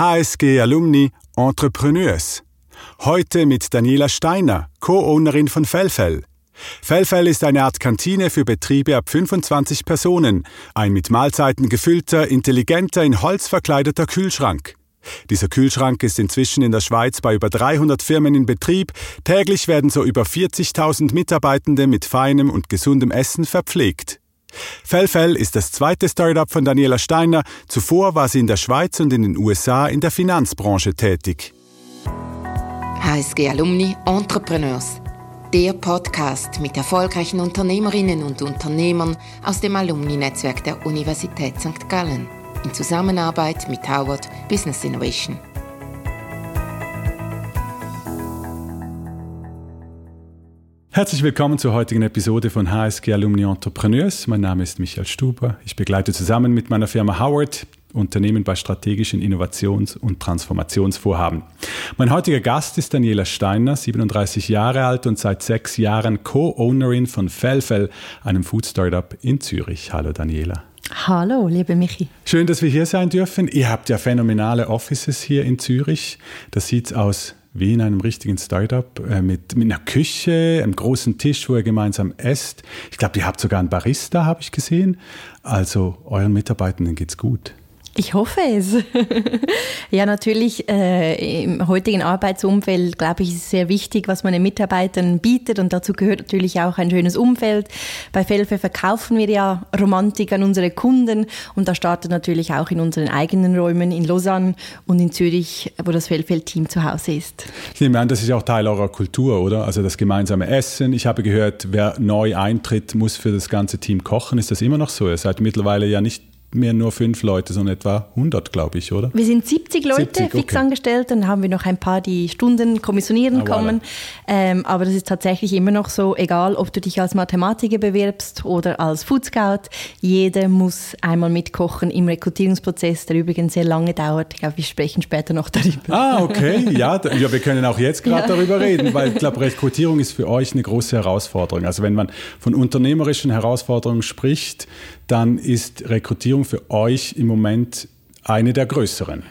HSG Alumni Entrepreneurs. Heute mit Daniela Steiner, Co-Ownerin von Fellfell. Fellfell ist eine Art Kantine für Betriebe ab 25 Personen, ein mit Mahlzeiten gefüllter, intelligenter, in Holz verkleideter Kühlschrank. Dieser Kühlschrank ist inzwischen in der Schweiz bei über 300 Firmen in Betrieb. Täglich werden so über 40.000 Mitarbeitende mit feinem und gesundem Essen verpflegt. Fellfell ist das zweite Startup von Daniela Steiner. Zuvor war sie in der Schweiz und in den USA in der Finanzbranche tätig. HSG Alumni Entrepreneurs der Podcast mit erfolgreichen Unternehmerinnen und Unternehmern aus dem Alumni-Netzwerk der Universität St. Gallen in Zusammenarbeit mit Howard Business Innovation. Herzlich willkommen zur heutigen Episode von HSG Alumni Entrepreneurs. Mein Name ist Michael Stuber. Ich begleite zusammen mit meiner Firma Howard Unternehmen bei strategischen Innovations- und Transformationsvorhaben. Mein heutiger Gast ist Daniela Steiner, 37 Jahre alt und seit sechs Jahren Co-Ownerin von Fellfell, einem Food-Startup in Zürich. Hallo Daniela. Hallo, liebe Michi. Schön, dass wir hier sein dürfen. Ihr habt ja phänomenale Offices hier in Zürich. Das sieht aus wie in einem richtigen Startup äh, mit, mit einer Küche, einem großen Tisch, wo ihr gemeinsam esst. Ich glaube, ihr habt sogar einen Barista, habe ich gesehen. Also euren Mitarbeitenden geht's gut. Ich hoffe es. ja, natürlich äh, im heutigen Arbeitsumfeld, glaube ich, ist es sehr wichtig, was man den Mitarbeitern bietet und dazu gehört natürlich auch ein schönes Umfeld. Bei Felfe verkaufen wir ja Romantik an unsere Kunden und da startet natürlich auch in unseren eigenen Räumen in Lausanne und in Zürich, wo das Felfeld-Team zu Hause ist. Ich nehme an, das ist auch Teil eurer Kultur, oder? Also das gemeinsame Essen. Ich habe gehört, wer neu eintritt, muss für das ganze Team kochen. Ist das immer noch so? Ihr seid mittlerweile ja nicht mehr nur fünf Leute, sondern etwa 100, glaube ich, oder? Wir sind 70 Leute 70, fix okay. angestellt, dann haben wir noch ein paar, die Stunden kommissionieren ah, kommen. Voilà. Ähm, aber das ist tatsächlich immer noch so, egal ob du dich als Mathematiker bewirbst oder als Food Scout, jeder muss einmal mitkochen im Rekrutierungsprozess, der übrigens sehr lange dauert. Ich glaube, wir sprechen später noch darüber. Ah, okay. Ja, ja wir können auch jetzt gerade ja. darüber reden, weil ich glaube, Rekrutierung ist für euch eine große Herausforderung. Also wenn man von unternehmerischen Herausforderungen spricht, dann ist Rekrutierung für euch im Moment eine der größeren.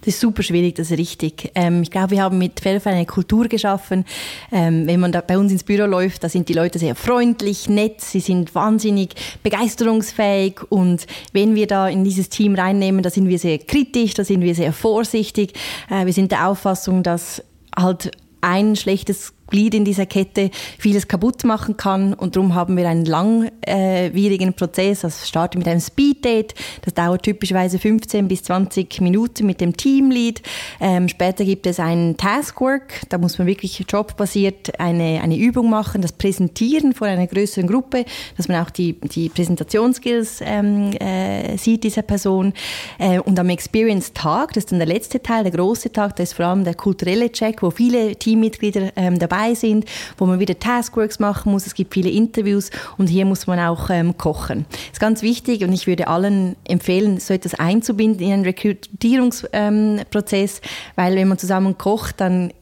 Das ist super schwierig, das ist richtig. Ähm, ich glaube, wir haben mit Fellfall eine Kultur geschaffen. Ähm, wenn man da bei uns ins Büro läuft, da sind die Leute sehr freundlich, nett, sie sind wahnsinnig begeisterungsfähig und wenn wir da in dieses Team reinnehmen, da sind wir sehr kritisch, da sind wir sehr vorsichtig. Äh, wir sind der Auffassung, dass halt ein schlechtes Glied in dieser Kette vieles kaputt machen kann. Und darum haben wir einen langwierigen Prozess. Das startet mit einem Speeddate. Das dauert typischerweise 15 bis 20 Minuten mit dem Teamlead. Ähm, später gibt es einen Taskwork. Da muss man wirklich jobbasiert eine, eine Übung machen, das Präsentieren vor einer größeren Gruppe, dass man auch die, die Präsentationsskills ähm, äh, sieht dieser Person. Äh, und am Experience-Tag, das ist dann der letzte Teil, der große Tag, da ist vor allem der kulturelle Check, wo viele Teammitglieder ähm, dabei dabei sind, wo man wieder Taskworks machen muss. Es gibt viele Interviews und hier muss man auch ähm, kochen. Das ist ganz wichtig und ich würde allen empfehlen, so etwas einzubinden in einen Rekrutierungsprozess, ähm, weil wenn man zusammen kocht, dann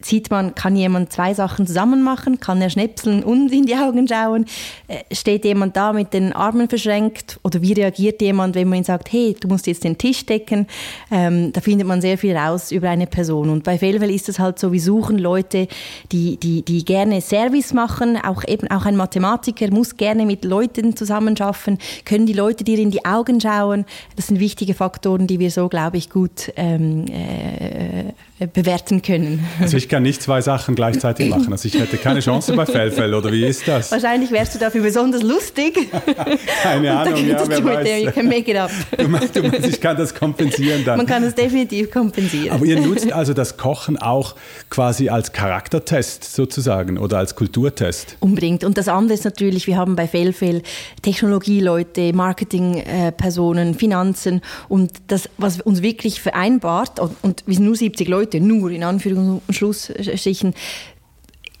sieht man, kann jemand zwei Sachen zusammen machen, kann er schnäpseln und in die Augen schauen, äh, steht jemand da mit den Armen verschränkt oder wie reagiert jemand, wenn man ihm sagt, hey, du musst jetzt den Tisch decken, ähm, da findet man sehr viel raus über eine Person. Und bei Fellwell ist es halt so, wir suchen Leute, die, die, die gerne Service machen, auch eben auch ein Mathematiker muss gerne mit Leuten zusammenschaffen, können die Leute dir in die Augen schauen, das sind wichtige Faktoren, die wir so, glaube ich, gut ähm, äh, bewerten können. Also ich kann nicht zwei Sachen gleichzeitig machen. Also ich hätte keine Chance bei Fellfell, oder wie ist das? Wahrscheinlich wärst du dafür besonders lustig. keine Ahnung, ja, wer weiß. Dem, make it up. Du meinst, du meinst, ich kann das kompensieren dann? Man kann es definitiv kompensieren. Aber ihr nutzt also das Kochen auch quasi als Charaktertest sozusagen oder als Kulturtest? Unbedingt. Und das andere ist natürlich, wir haben bei Fellfell Technologieleute, Marketingpersonen, Finanzen und das, was uns wirklich vereinbart, und wir sind nur 70 Leute, heute nur in Anführungs- und Schlussstrichen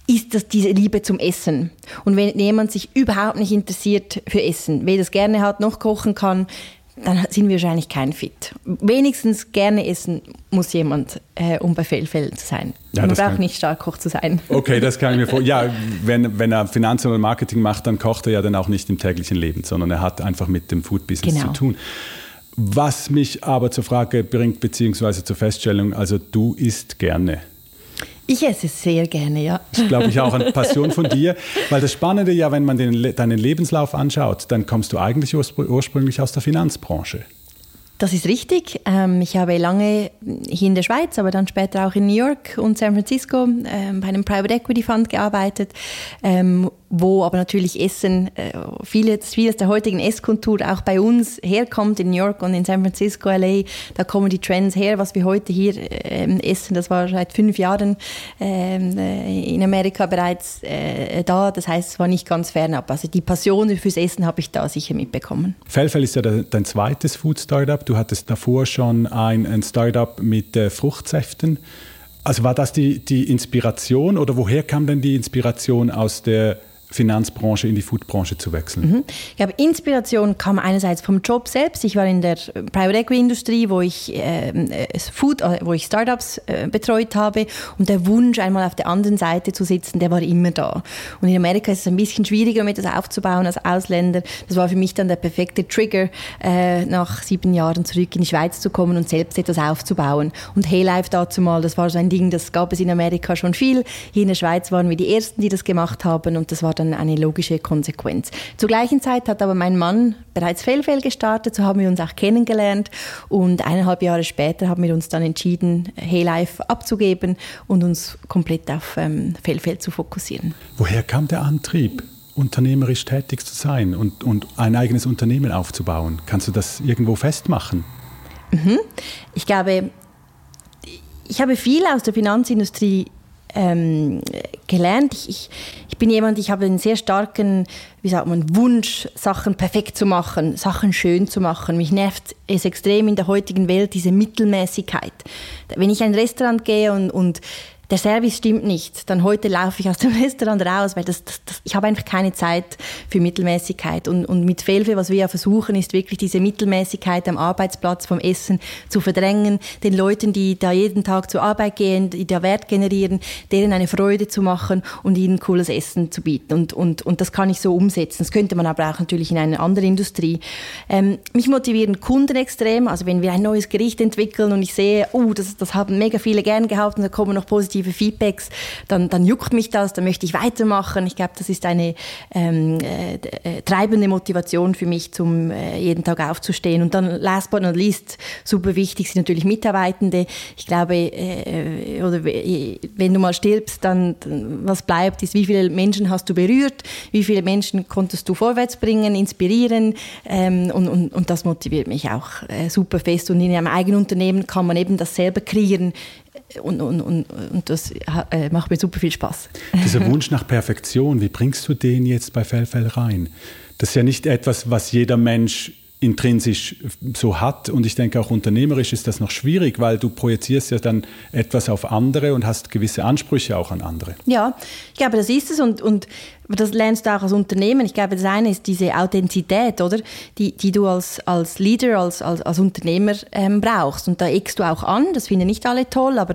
ist das diese Liebe zum Essen. Und wenn jemand sich überhaupt nicht interessiert für Essen, weder es gerne hat noch kochen kann, dann sind wir wahrscheinlich kein Fit. Wenigstens gerne essen muss jemand, äh, um bei Fehlfällen zu sein. Ja, man braucht nicht Starkkoch zu sein. Okay, das kann ich mir vorstellen. Ja, wenn, wenn er Finanzen oder Marketing macht, dann kocht er ja dann auch nicht im täglichen Leben, sondern er hat einfach mit dem Food-Business genau. zu tun. Was mich aber zur Frage bringt, beziehungsweise zur Feststellung, also du isst gerne. Ich esse sehr gerne, ja. Das ist, glaube ich, auch eine Passion von dir. Weil das Spannende ja, wenn man den, deinen Lebenslauf anschaut, dann kommst du eigentlich ursprünglich aus der Finanzbranche. Das ist richtig. Ähm, ich habe lange hier in der Schweiz, aber dann später auch in New York und San Francisco ähm, bei einem Private Equity Fund gearbeitet, ähm, wo aber natürlich Essen, äh, vieles, vieles der heutigen Esskultur auch bei uns herkommt, in New York und in San Francisco, LA, da kommen die Trends her, was wir heute hier äh, essen, das war seit fünf Jahren ähm, äh, in Amerika bereits äh, da, das heißt, es war nicht ganz fernab. Also die Passion fürs Essen habe ich da sicher mitbekommen. Fellfell ist ja dein zweites Food-Startup, du hattest davor schon ein, ein Startup mit äh, Fruchtsäften. Also war das die, die Inspiration oder woher kam denn die Inspiration aus der Finanzbranche in die Foodbranche zu wechseln? Mhm. Ich glaube, Inspiration kam einerseits vom Job selbst. Ich war in der Private Equity Industrie, wo ich ähm, äh, Food, äh, wo ich Startups äh, betreut habe und der Wunsch, einmal auf der anderen Seite zu sitzen, der war immer da. Und in Amerika ist es ein bisschen schwieriger, mit das aufzubauen als Ausländer. Das war für mich dann der perfekte Trigger, äh, nach sieben Jahren zurück in die Schweiz zu kommen und selbst etwas aufzubauen. Und Hey Life dazu mal, das war so ein Ding, das gab es in Amerika schon viel. Hier in der Schweiz waren wir die ersten, die das gemacht haben und das war dann eine logische Konsequenz. Zur gleichen Zeit hat aber mein Mann bereits Fellfell gestartet, so haben wir uns auch kennengelernt und eineinhalb Jahre später haben wir uns dann entschieden, Hey Life abzugeben und uns komplett auf ähm, Fellfell zu fokussieren. Woher kam der Antrieb? unternehmerisch tätig zu sein und, und ein eigenes Unternehmen aufzubauen. Kannst du das irgendwo festmachen? Mhm. Ich glaube, ich habe viel aus der Finanzindustrie ähm, gelernt. Ich, ich, ich, bin jemand, ich habe einen sehr starken, wie sagt man, Wunsch, Sachen perfekt zu machen, Sachen schön zu machen. Mich nervt es extrem in der heutigen Welt, diese Mittelmäßigkeit. Wenn ich in ein Restaurant gehe und, und der Service stimmt nicht, dann heute laufe ich aus dem Restaurant raus, weil das, das, das, ich habe einfach keine Zeit für Mittelmäßigkeit. Und, und mit Felfe, was wir ja versuchen, ist wirklich diese Mittelmäßigkeit am Arbeitsplatz vom Essen zu verdrängen, den Leuten, die da jeden Tag zur Arbeit gehen, die da Wert generieren, denen eine Freude zu machen und ihnen cooles Essen zu bieten. Und, und, und das kann ich so umsetzen. Das könnte man aber auch natürlich in einer anderen Industrie. Ähm, mich motivieren Kunden extrem. Also wenn wir ein neues Gericht entwickeln und ich sehe, oh, das, das haben mega viele gern gehabt und da kommen noch positive positive Feedbacks, dann, dann juckt mich das, dann möchte ich weitermachen. Ich glaube, das ist eine ähm, äh, äh, treibende Motivation für mich, zum äh, jeden Tag aufzustehen. Und dann last but not least, super wichtig sind natürlich Mitarbeitende. Ich glaube, äh, oder wenn du mal stirbst, dann, dann was bleibt, ist, wie viele Menschen hast du berührt, wie viele Menschen konntest du vorwärts bringen, inspirieren ähm, und, und, und das motiviert mich auch äh, super fest. Und in einem eigenen Unternehmen kann man eben das selber kreieren, und, und, und, und das äh, macht mir super viel Spaß. Dieser Wunsch nach Perfektion, wie bringst du den jetzt bei Fellfell rein? Das ist ja nicht etwas, was jeder Mensch intrinsisch so hat. Und ich denke auch unternehmerisch ist das noch schwierig, weil du projizierst ja dann etwas auf andere und hast gewisse Ansprüche auch an andere. Ja, ich glaube, das ist es. Und, und das lernst du auch als Unternehmen. Ich glaube, das eine ist diese Authentizität, oder? Die, die du als, als Leader, als, als, als Unternehmer ähm, brauchst. Und da eckst du auch an. Das finden nicht alle toll, aber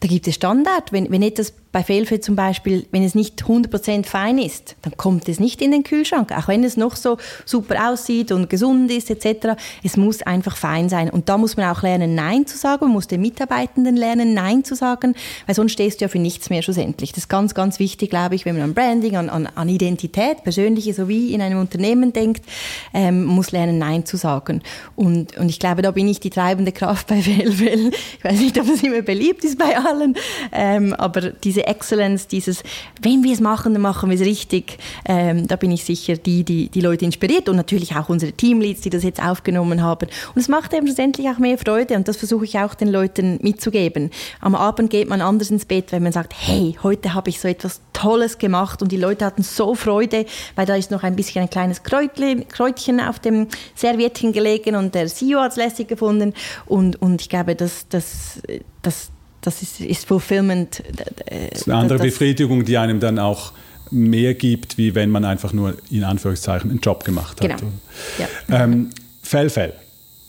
da gibt es Standard. Wenn, wenn etwas bei Fehlfeld zum Beispiel, wenn es nicht 100% fein ist, dann kommt es nicht in den Kühlschrank. Auch wenn es noch so super aussieht und gesund ist etc. Es muss einfach fein sein. Und da muss man auch lernen, Nein zu sagen. Man muss den Mitarbeitenden lernen, Nein zu sagen, weil sonst stehst du ja für nichts mehr schlussendlich. Das ist ganz, ganz wichtig, glaube ich, wenn man an Branding, an, an an Identität, persönliche sowie in einem Unternehmen denkt, ähm, muss lernen, Nein zu sagen. Und, und ich glaube, da bin ich die treibende Kraft bei WLWL. Ich weiß nicht, ob es immer beliebt ist bei allen, ähm, aber diese Excellence, dieses, wenn wir es machen, dann machen wir es richtig, ähm, da bin ich sicher die, die die Leute inspiriert und natürlich auch unsere Teamleads, die das jetzt aufgenommen haben. Und es macht eben schlussendlich auch mehr Freude und das versuche ich auch den Leuten mitzugeben. Am Abend geht man anders ins Bett, wenn man sagt, hey, heute habe ich so etwas Tolles gemacht und die Leute hatten so Freude, weil da ist noch ein bisschen ein kleines Kräutchen auf dem Serviettchen gelegen und der CEO hat es lässig gefunden und, und ich glaube, dass das, das, das ist, ist Fulfillment. Das ist eine andere das, Befriedigung, die einem dann auch mehr gibt, wie wenn man einfach nur in Anführungszeichen einen Job gemacht hat. Genau. Ja. Ähm, Fell, Fell,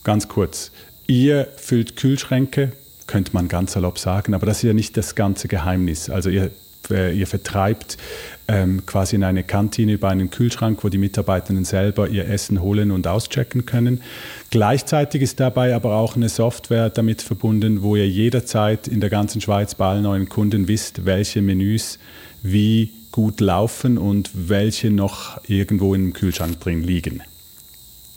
ganz kurz. Ihr füllt Kühlschränke, könnte man ganz salopp sagen, aber das ist ja nicht das ganze Geheimnis. Also ihr äh, ihr vertreibt ähm, quasi in eine Kantine über einen Kühlschrank, wo die Mitarbeitenden selber ihr Essen holen und auschecken können. Gleichzeitig ist dabei aber auch eine Software damit verbunden, wo ihr jederzeit in der ganzen Schweiz bei allen neuen Kunden wisst, welche Menüs wie gut laufen und welche noch irgendwo im Kühlschrank drin liegen.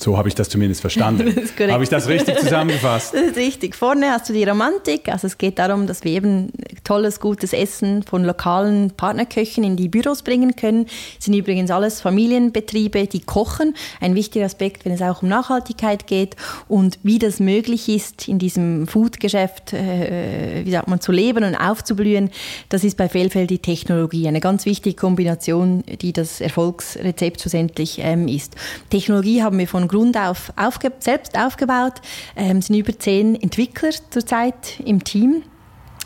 So habe ich das zumindest verstanden. Das habe ich das richtig zusammengefasst? Das ist richtig. Vorne hast du die Romantik. Also es geht darum, dass wir eben tolles, gutes Essen von lokalen Partnerköchen in die Büros bringen können. Das sind übrigens alles Familienbetriebe, die kochen. Ein wichtiger Aspekt, wenn es auch um Nachhaltigkeit geht und wie das möglich ist, in diesem Foodgeschäft, äh, wie sagt man, zu leben und aufzublühen. Das ist bei Fehlfeld die Technologie. Eine ganz wichtige Kombination, die das Erfolgsrezept schlussendlich ähm, ist. Technologie haben wir von Grund auf aufge selbst aufgebaut. Ähm, sind über zehn Entwickler zurzeit im Team.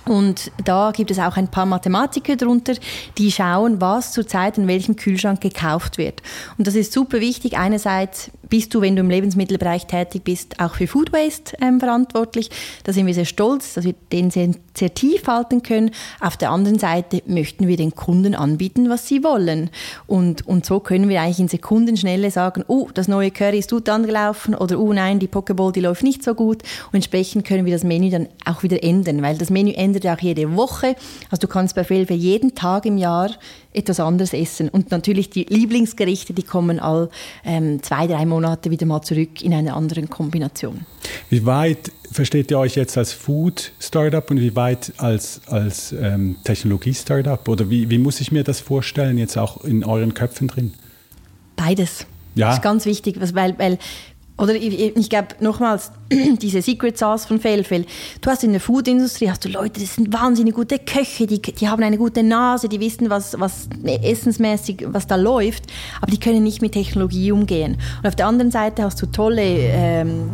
Und da gibt es auch ein paar Mathematiker drunter, die schauen, was zurzeit in welchem Kühlschrank gekauft wird. Und das ist super wichtig. Einerseits bist du, wenn du im Lebensmittelbereich tätig bist, auch für Food Waste ähm, verantwortlich. Da sind wir sehr stolz, dass wir den sehr, sehr tief halten können. Auf der anderen Seite möchten wir den Kunden anbieten, was sie wollen. Und, und so können wir eigentlich in Sekundenschnelle sagen, oh, das neue Curry ist gut angelaufen oder oh nein, die Pokeball, die läuft nicht so gut. Und entsprechend können wir das Menü dann auch wieder ändern, weil das Menü ändert ja auch jede Woche. Also du kannst bei Felfe jeden Tag im Jahr etwas anderes essen. Und natürlich die Lieblingsgerichte, die kommen all ähm, zwei, drei Monate wieder mal zurück in einer anderen Kombination. Wie weit versteht ihr euch jetzt als Food-Startup und wie weit als, als ähm, Technologie-Startup? Oder wie, wie muss ich mir das vorstellen, jetzt auch in euren Köpfen drin? Beides. Ja. Das ist ganz wichtig, weil, weil oder ich, ich glaube, nochmals, diese Secret Sauce von Felfel. Du hast in der Foodindustrie hast du Leute, das sind wahnsinnig gute Köche, die, die haben eine gute Nase, die wissen, was, was essensmäßig, was da läuft, aber die können nicht mit Technologie umgehen. Und auf der anderen Seite hast du tolle... Ähm,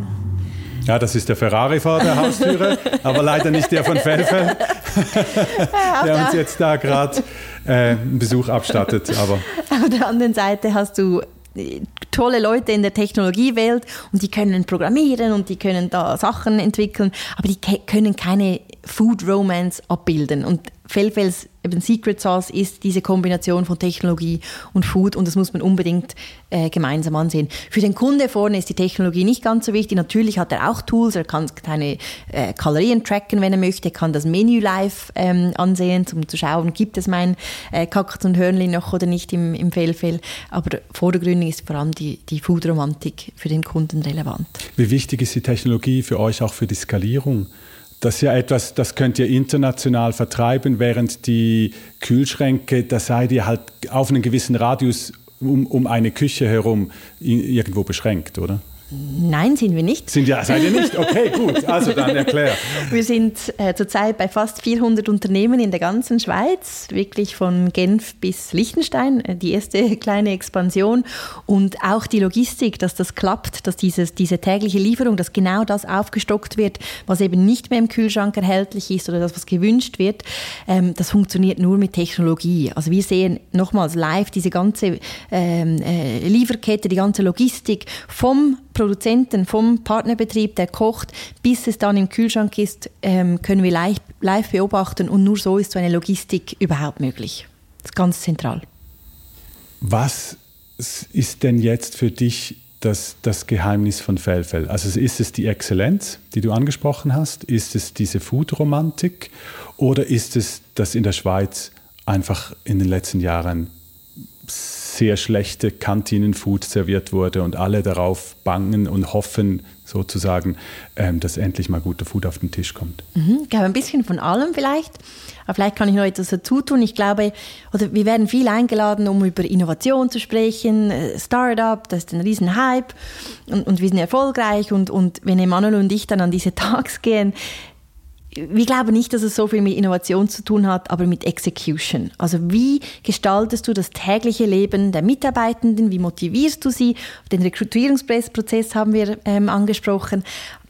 ja, das ist der Ferrari vor der Haustüre, aber leider nicht der von Felfel, der uns jetzt da gerade äh, einen Besuch abstattet. Aber. Auf der anderen Seite hast du tolle Leute in der Technologiewelt und die können programmieren und die können da Sachen entwickeln, aber die können keine Food Romance abbilden. Und Fellfels eben Secret Sauce ist diese Kombination von Technologie und Food und das muss man unbedingt äh, gemeinsam ansehen. Für den Kunde vorne ist die Technologie nicht ganz so wichtig. Natürlich hat er auch Tools, er kann seine äh, Kalorien tracken, wenn er möchte, kann das Menü live ähm, ansehen, um zu schauen, gibt es mein äh, Kackt und Hörnli noch oder nicht im, im Fellfell. Aber vordergründig ist vor allem die, die Food-Romantik für den Kunden relevant. Wie wichtig ist die Technologie für euch auch für die Skalierung? Das ist ja etwas, das könnt ihr international vertreiben, während die Kühlschränke, da seid ihr halt auf einen gewissen Radius um, um eine Küche herum irgendwo beschränkt, oder? Nein, sind wir nicht. Sind ja, seid ihr nicht? Okay, gut. Also dann erklär. Wir sind äh, zurzeit bei fast 400 Unternehmen in der ganzen Schweiz, wirklich von Genf bis Liechtenstein, äh, die erste kleine Expansion. Und auch die Logistik, dass das klappt, dass dieses, diese tägliche Lieferung, dass genau das aufgestockt wird, was eben nicht mehr im Kühlschrank erhältlich ist oder das, was gewünscht wird, ähm, das funktioniert nur mit Technologie. Also wir sehen nochmals live diese ganze ähm, äh, Lieferkette, die ganze Logistik vom Produzenten, vom Partnerbetrieb, der kocht, bis es dann im Kühlschrank ist, ähm, können wir live, live beobachten und nur so ist so eine Logistik überhaupt möglich. Das ist ganz zentral. Was ist denn jetzt für dich das, das Geheimnis von Fellfell? Also ist es die Exzellenz, die du angesprochen hast? Ist es diese Food-Romantik? Oder ist es, dass in der Schweiz einfach in den letzten Jahren sehr schlechte Kantinenfood serviert wurde und alle darauf bangen und hoffen sozusagen, ähm, dass endlich mal guter Food auf den Tisch kommt. Mhm, ich glaube, ein bisschen von allem vielleicht. Aber vielleicht kann ich noch etwas dazu tun. Ich glaube, oder wir werden viel eingeladen, um über Innovation zu sprechen, äh, Startup, das ist ein riesen Hype und, und wir sind erfolgreich. Und, und wenn Emanuel und ich dann an diese Tags gehen, wir glauben nicht, dass es so viel mit Innovation zu tun hat, aber mit Execution. Also wie gestaltest du das tägliche Leben der Mitarbeitenden? Wie motivierst du sie? Den Rekrutierungsprozess haben wir ähm, angesprochen.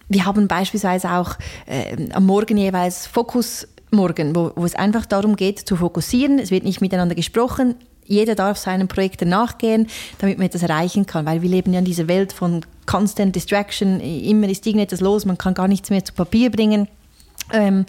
Wir haben beispielsweise auch äh, am Morgen jeweils Fokus Morgen, wo, wo es einfach darum geht, zu fokussieren. Es wird nicht miteinander gesprochen. Jeder darf seinen Projekten nachgehen, damit man etwas erreichen kann, weil wir leben ja in dieser Welt von Constant Distraction. Immer ist irgendetwas los, man kann gar nichts mehr zu Papier bringen. Ähm,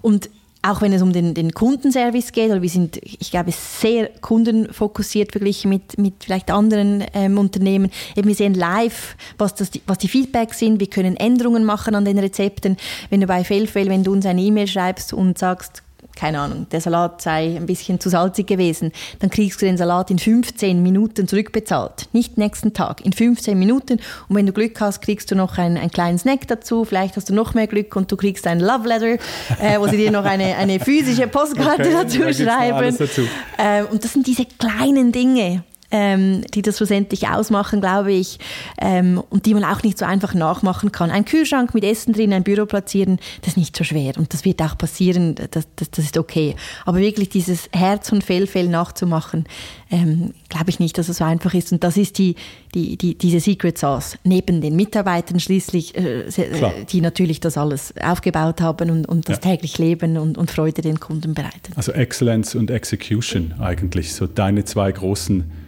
und auch wenn es um den, den Kundenservice geht, oder wir sind, ich glaube, sehr kundenfokussiert verglichen mit, mit vielleicht anderen ähm, Unternehmen. Eben wir sehen live, was, das, was die Feedbacks sind. Wir können Änderungen machen an den Rezepten. Wenn du bei Felfel, wenn du uns eine E-Mail schreibst und sagst, keine Ahnung, der Salat sei ein bisschen zu salzig gewesen, dann kriegst du den Salat in 15 Minuten zurückbezahlt. Nicht nächsten Tag, in 15 Minuten. Und wenn du Glück hast, kriegst du noch einen, einen kleinen Snack dazu. Vielleicht hast du noch mehr Glück und du kriegst ein Love Letter, äh, wo sie dir noch eine, eine physische Postkarte okay, dazu schreiben. Dazu. Äh, und das sind diese kleinen Dinge ähm, die das schlussendlich ausmachen, glaube ich, ähm, und die man auch nicht so einfach nachmachen kann. Ein Kühlschrank mit Essen drin, ein Büro platzieren, das ist nicht so schwer und das wird auch passieren, das, das, das ist okay. Aber wirklich dieses Herz- und Fellfell nachzumachen, ähm, glaube ich nicht, dass es so einfach ist. Und das ist die, die, die, diese Secret Sauce. Neben den Mitarbeitern schließlich, äh, äh die natürlich das alles aufgebaut haben und, und das ja. täglich leben und, und Freude den Kunden bereiten. Also Excellence und Execution eigentlich, so deine zwei großen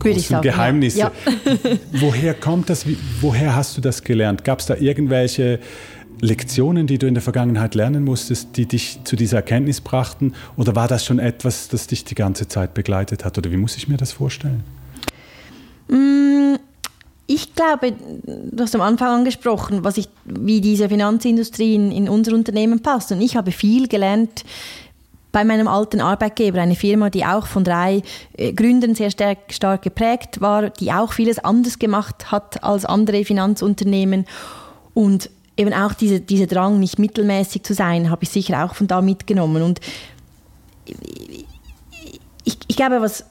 würde ich sagen, Geheimnisse. Ja. woher kommt das? woher hast du das gelernt? Gab es da irgendwelche Lektionen, die du in der Vergangenheit lernen musstest, die dich zu dieser Erkenntnis brachten? Oder war das schon etwas, das dich die ganze Zeit begleitet hat? Oder wie muss ich mir das vorstellen? Mm, ich glaube, du hast am Anfang angesprochen, was ich, wie diese Finanzindustrie in, in unser Unternehmen passt. Und ich habe viel gelernt bei meinem alten Arbeitgeber, eine Firma, die auch von drei äh, Gründern sehr stark, stark geprägt war, die auch vieles anders gemacht hat als andere Finanzunternehmen und eben auch diese, dieser Drang, nicht mittelmäßig zu sein, habe ich sicher auch von da mitgenommen. Und ich, ich glaube, was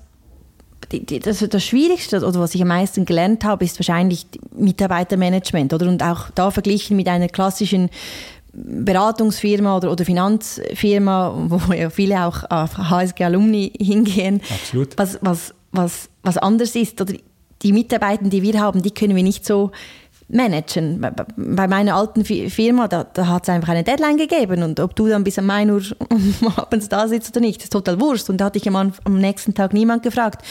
das, das Schwierigste oder was ich am meisten gelernt habe, ist wahrscheinlich Mitarbeitermanagement. Oder? Und auch da verglichen mit einer klassischen Beratungsfirma oder, oder Finanzfirma, wo ja viele auch auf HSG-Alumni hingehen, Absolut. Was, was, was, was anders ist. Oder die Mitarbeiter, die wir haben, die können wir nicht so managen. Bei meiner alten Firma, da, da hat es einfach eine Deadline gegeben und ob du dann bis um 1 Uhr abends da sitzt oder nicht, ist total wurscht. Und da hatte ich am, am nächsten Tag niemand gefragt,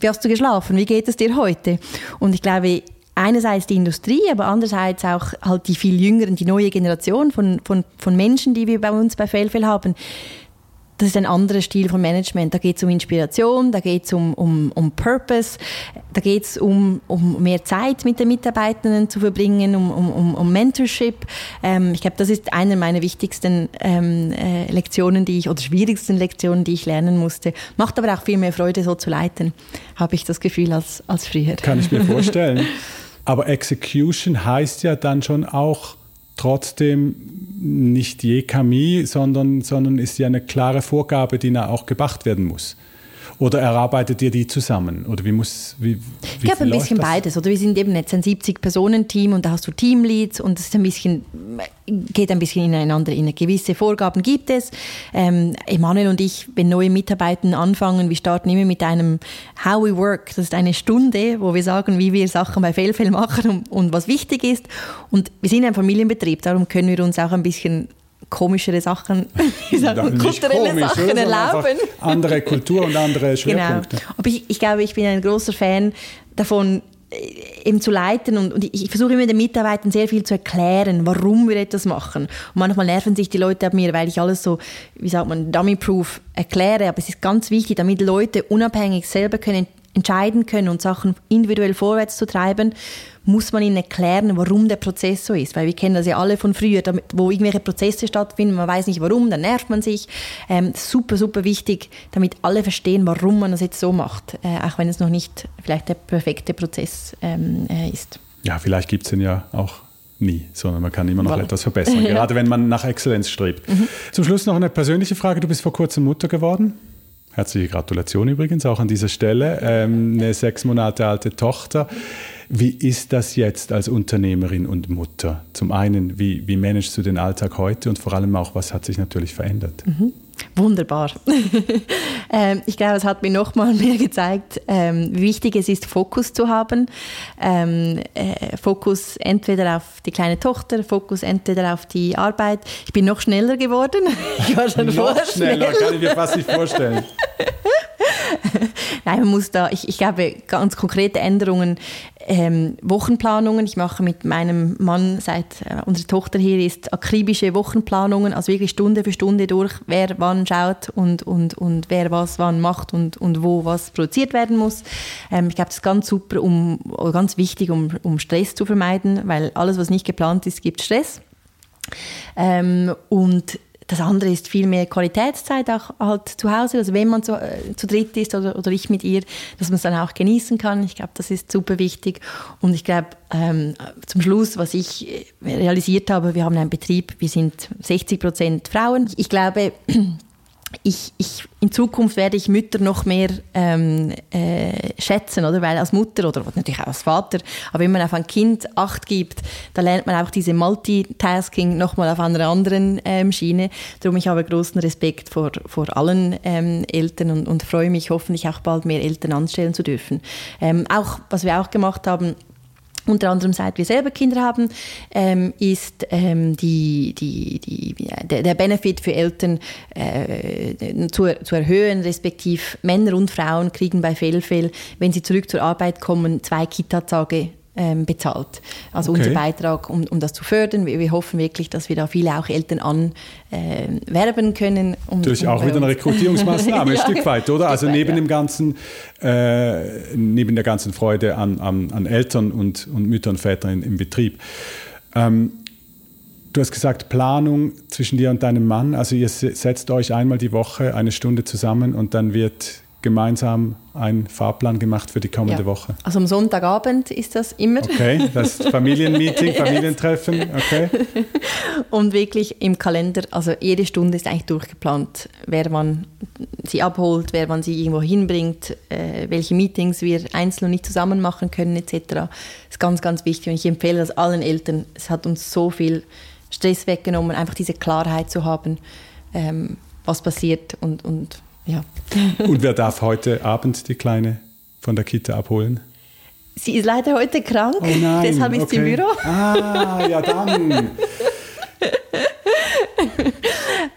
wie hast du geschlafen, wie geht es dir heute? Und ich glaube, einerseits die Industrie, aber andererseits auch halt die viel jüngeren, die neue Generation von, von, von Menschen, die wir bei uns bei Fellfell haben. Das ist ein anderer Stil von Management. Da geht es um Inspiration, da geht es um, um, um Purpose, da geht es um, um mehr Zeit mit den Mitarbeitenden zu verbringen, um, um, um Mentorship. Ähm, ich glaube, das ist eine meiner wichtigsten ähm, äh, Lektionen, die ich, oder schwierigsten Lektionen, die ich lernen musste. Macht aber auch viel mehr Freude, so zu leiten, habe ich das Gefühl, als, als früher. Kann ich mir vorstellen. Aber Execution heißt ja dann schon auch trotzdem nicht je Camille, sondern, sondern ist ja eine klare Vorgabe, die auch gebracht werden muss. Oder erarbeitet ihr die zusammen? Oder wie muss, wie, wie ich glaube ein bisschen beides. Oder wir sind eben jetzt ein 70-Personen-Team und da hast du Teamleads und es ist ein bisschen, geht ein bisschen ineinander in. Gewisse Vorgaben gibt es. Ähm, Emanuel und ich, wenn neue Mitarbeiter anfangen, wir starten immer mit einem How We Work. Das ist eine Stunde, wo wir sagen, wie wir Sachen bei Fellfell machen und, und was wichtig ist. Und wir sind ein Familienbetrieb, darum können wir uns auch ein bisschen komischere Sachen, sagen, kulturelle komisch, Sachen erlauben. Andere Kultur und andere genau. Schwerpunkte. Genau. Aber ich, ich glaube, ich bin ein großer Fan davon, äh, eben zu leiten und, und ich, versuche immer den Mitarbeitern sehr viel zu erklären, warum wir etwas machen. Und manchmal nerven sich die Leute ab mir, weil ich alles so, wie sagt man, dummy-proof erkläre, aber es ist ganz wichtig, damit Leute unabhängig selber können entscheiden können und Sachen individuell vorwärts zu treiben muss man ihnen erklären, warum der Prozess so ist. Weil wir kennen das ja alle von früher, wo irgendwelche Prozesse stattfinden, man weiß nicht warum, dann nervt man sich. Ähm, super, super wichtig, damit alle verstehen, warum man das jetzt so macht, äh, auch wenn es noch nicht vielleicht der perfekte Prozess ähm, äh, ist. Ja, vielleicht gibt es den ja auch nie, sondern man kann immer noch voilà. etwas verbessern, gerade wenn man nach Exzellenz strebt. Mhm. Zum Schluss noch eine persönliche Frage. Du bist vor kurzem Mutter geworden. Herzliche Gratulation übrigens auch an dieser Stelle. Ähm, eine sechs Monate alte Tochter. Wie ist das jetzt als Unternehmerin und Mutter? Zum einen, wie, wie managst du den Alltag heute und vor allem auch, was hat sich natürlich verändert? Mhm. Wunderbar. ähm, ich glaube, es hat mir nochmal mehr gezeigt, ähm, wie wichtig es ist, Fokus zu haben. Ähm, äh, Fokus entweder auf die kleine Tochter, Fokus entweder auf die Arbeit. Ich bin noch schneller geworden. Ich war schon noch schneller, schnell. kann ich mir fast nicht vorstellen. Nein, man muss da, ich, ich glaube, ganz konkrete Änderungen ähm, Wochenplanungen. Ich mache mit meinem Mann, seit äh, unsere Tochter hier ist, akribische Wochenplanungen, also wirklich Stunde für Stunde durch, wer wann schaut und, und, und wer was wann macht und, und wo was produziert werden muss. Ähm, ich glaube, das ist ganz super, um, ganz wichtig, um, um Stress zu vermeiden, weil alles, was nicht geplant ist, gibt Stress. Ähm, und das andere ist viel mehr Qualitätszeit auch halt zu Hause, also wenn man zu, äh, zu dritt ist oder, oder ich mit ihr, dass man es dann auch genießen kann. Ich glaube, das ist super wichtig. Und ich glaube, ähm, zum Schluss, was ich äh, realisiert habe, wir haben einen Betrieb, wir sind 60 Prozent Frauen. Ich glaube, ich, ich, in Zukunft werde ich Mütter noch mehr ähm, äh, schätzen, oder? Weil als Mutter oder natürlich auch als Vater, aber wenn man auf ein Kind Acht gibt, da lernt man auch diese Multitasking nochmal auf einer anderen ähm, Schiene. Darum ich habe großen Respekt vor, vor allen ähm, Eltern und, und freue mich hoffentlich auch bald mehr Eltern anstellen zu dürfen. Ähm, auch, was wir auch gemacht haben, unter anderem seit wir selber Kinder haben, ähm, ist ähm, die, die, die, der, der Benefit für Eltern äh, zu, zu erhöhen, respektive Männer und Frauen kriegen bei Fehlfehl, wenn sie zurück zur Arbeit kommen, zwei Kita-Tage ähm, bezahlt. Also okay. unser Beitrag, um, um das zu fördern. Wir, wir, hoffen wirklich, dass wir da viele auch Eltern anwerben äh, können. Um, Natürlich um, auch wieder eine Rekrutierungsmaßnahme, ja. ein Stück weit, oder? also neben ja. dem ganzen, äh, neben der ganzen Freude an, an, an Eltern und, und Müttern und Vätern im Betrieb. Ähm, Du hast gesagt, Planung zwischen dir und deinem Mann. Also ihr setzt euch einmal die Woche eine Stunde zusammen und dann wird gemeinsam einen Fahrplan gemacht für die kommende ja. Woche? Also am Sonntagabend ist das immer. Okay, das Familienmeeting, Familientreffen, okay. Und wirklich im Kalender, also jede Stunde ist eigentlich durchgeplant, wer man sie abholt, wer man sie irgendwo hinbringt, äh, welche Meetings wir einzeln und nicht zusammen machen können etc. Das ist ganz, ganz wichtig und ich empfehle das allen Eltern. Es hat uns so viel Stress weggenommen, einfach diese Klarheit zu haben, ähm, was passiert und, und ja. Und wer darf heute Abend die Kleine von der Kita abholen? Sie ist leider heute krank, oh nein, deshalb ist okay. sie im Büro. Ah, ja dann.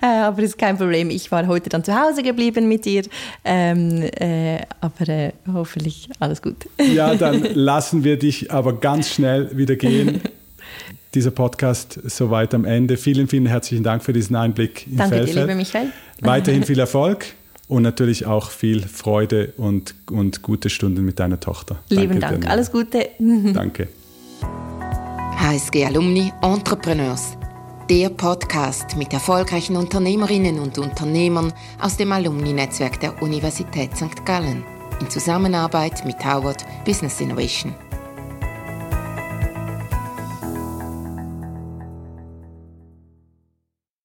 Äh, aber ist kein Problem. Ich war heute dann zu Hause geblieben mit ihr. Ähm, äh, aber äh, hoffentlich alles gut. Ja, dann lassen wir dich aber ganz schnell wieder gehen. Dieser Podcast soweit am Ende. Vielen, vielen herzlichen Dank für diesen Einblick in Danke Fellfeld. dir, liebe Michael. Weiterhin viel Erfolg und natürlich auch viel Freude und, und gute Stunden mit deiner Tochter. Lieben Dank, Dank. alles Gute. Danke. HSG Alumni Entrepreneurs, der Podcast mit erfolgreichen Unternehmerinnen und Unternehmern aus dem Alumni-Netzwerk der Universität St. Gallen in Zusammenarbeit mit Howard Business Innovation.